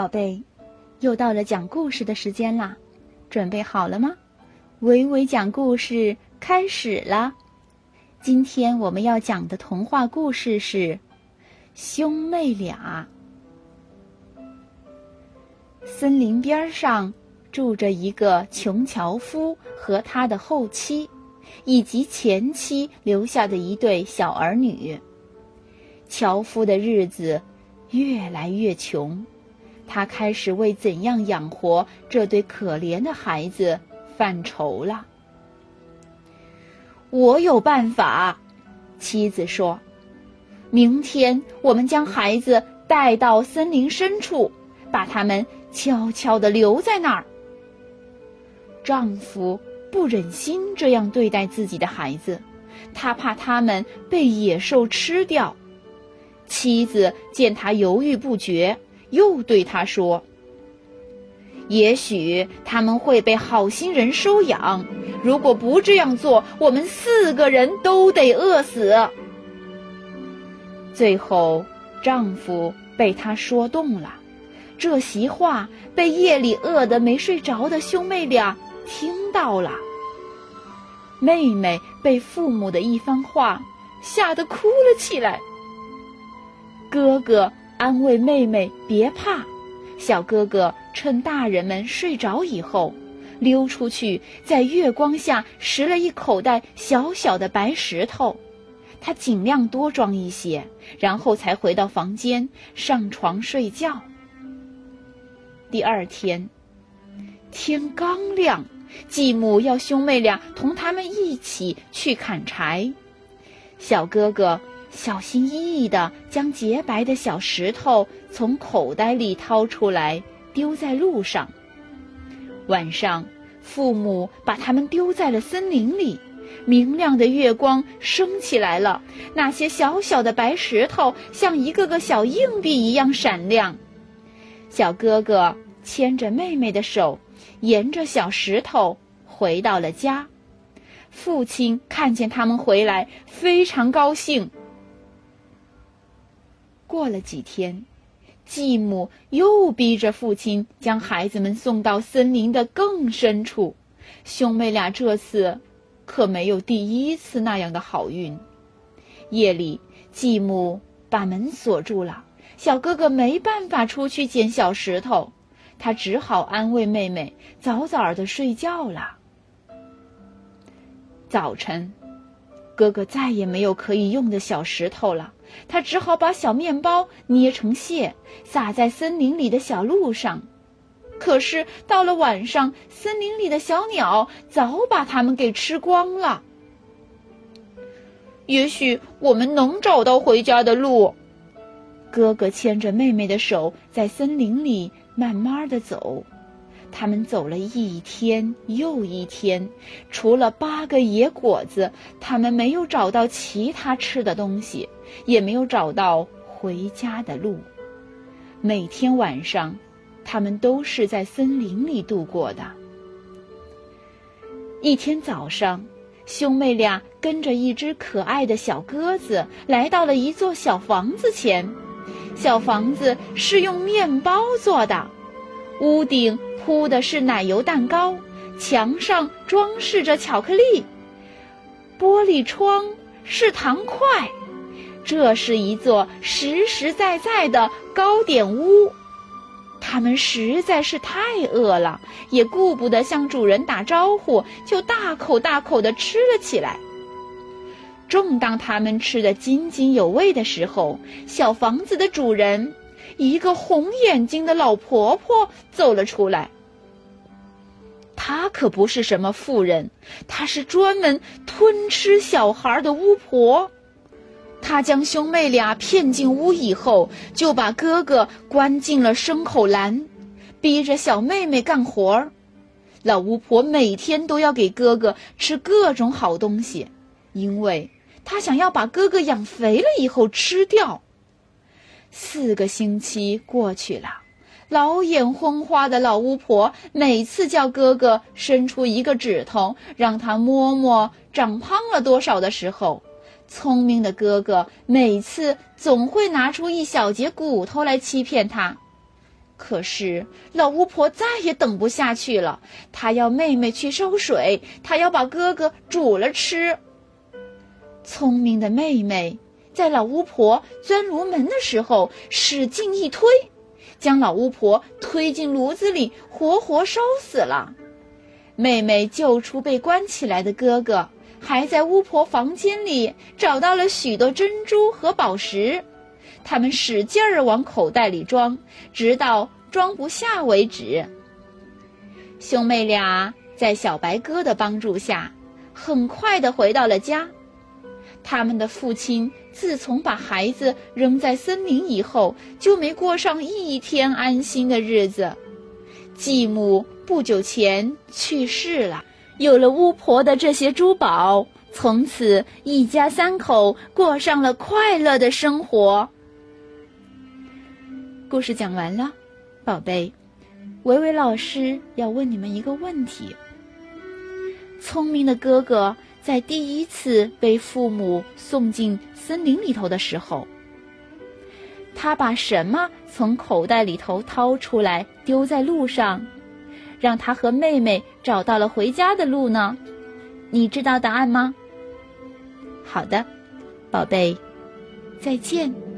宝贝，又到了讲故事的时间啦，准备好了吗？维维讲故事开始了。今天我们要讲的童话故事是《兄妹俩》。森林边上住着一个穷樵夫和他的后妻，以及前妻留下的一对小儿女。樵夫的日子越来越穷。他开始为怎样养活这对可怜的孩子犯愁了。我有办法，妻子说：“明天我们将孩子带到森林深处，把他们悄悄地留在那儿。”丈夫不忍心这样对待自己的孩子，他怕他们被野兽吃掉。妻子见他犹豫不决。又对他说：“也许他们会被好心人收养。如果不这样做，我们四个人都得饿死。”最后，丈夫被他说动了。这席话被夜里饿得没睡着的兄妹俩听到了。妹妹被父母的一番话吓得哭了起来。哥哥。安慰妹妹别怕，小哥哥趁大人们睡着以后，溜出去，在月光下拾了一口袋小小的白石头，他尽量多装一些，然后才回到房间上床睡觉。第二天，天刚亮，继母要兄妹俩同他们一起去砍柴，小哥哥。小心翼翼地将洁白的小石头从口袋里掏出来，丢在路上。晚上，父母把它们丢在了森林里。明亮的月光升起来了，那些小小的白石头像一个个小硬币一样闪亮。小哥哥牵着妹妹的手，沿着小石头回到了家。父亲看见他们回来，非常高兴。过了几天，继母又逼着父亲将孩子们送到森林的更深处。兄妹俩这次可没有第一次那样的好运。夜里，继母把门锁住了，小哥哥没办法出去捡小石头，他只好安慰妹妹早早的睡觉了。早晨，哥哥再也没有可以用的小石头了。他只好把小面包捏成屑，撒在森林里的小路上。可是到了晚上，森林里的小鸟早把它们给吃光了。也许我们能找到回家的路。哥哥牵着妹妹的手，在森林里慢慢的走。他们走了一天又一天，除了八个野果子，他们没有找到其他吃的东西，也没有找到回家的路。每天晚上，他们都是在森林里度过的。一天早上，兄妹俩跟着一只可爱的小鸽子来到了一座小房子前，小房子是用面包做的，屋顶。铺的是奶油蛋糕，墙上装饰着巧克力，玻璃窗是糖块，这是一座实实在在的糕点屋。他们实在是太饿了，也顾不得向主人打招呼，就大口大口的吃了起来。正当他们吃得津津有味的时候，小房子的主人。一个红眼睛的老婆婆走了出来。她可不是什么富人，她是专门吞吃小孩的巫婆。她将兄妹俩骗进屋以后，就把哥哥关进了牲口栏，逼着小妹妹干活儿。老巫婆每天都要给哥哥吃各种好东西，因为她想要把哥哥养肥了以后吃掉。四个星期过去了，老眼昏花的老巫婆每次叫哥哥伸出一个指头，让他摸摸长胖了多少的时候，聪明的哥哥每次总会拿出一小节骨头来欺骗他。可是老巫婆再也等不下去了，她要妹妹去烧水，她要把哥哥煮了吃。聪明的妹妹在老巫婆钻炉门的时候使劲一推，将老巫婆推进炉子里，活活烧死了。妹妹救出被关起来的哥哥，还在巫婆房间里找到了许多珍珠和宝石。他们使劲儿往口袋里装，直到装不下为止。兄妹俩在小白鸽的帮助下，很快的回到了家。他们的父亲自从把孩子扔在森林以后，就没过上一天安心的日子。继母不久前去世了，有了巫婆的这些珠宝，从此一家三口过上了快乐的生活。故事讲完了，宝贝，维维老师要问你们一个问题：聪明的哥哥在第一次被父母送进森林里头的时候，他把什么从口袋里头掏出来丢在路上，让他和妹妹找到了回家的路呢？你知道答案吗？好的，宝贝，再见。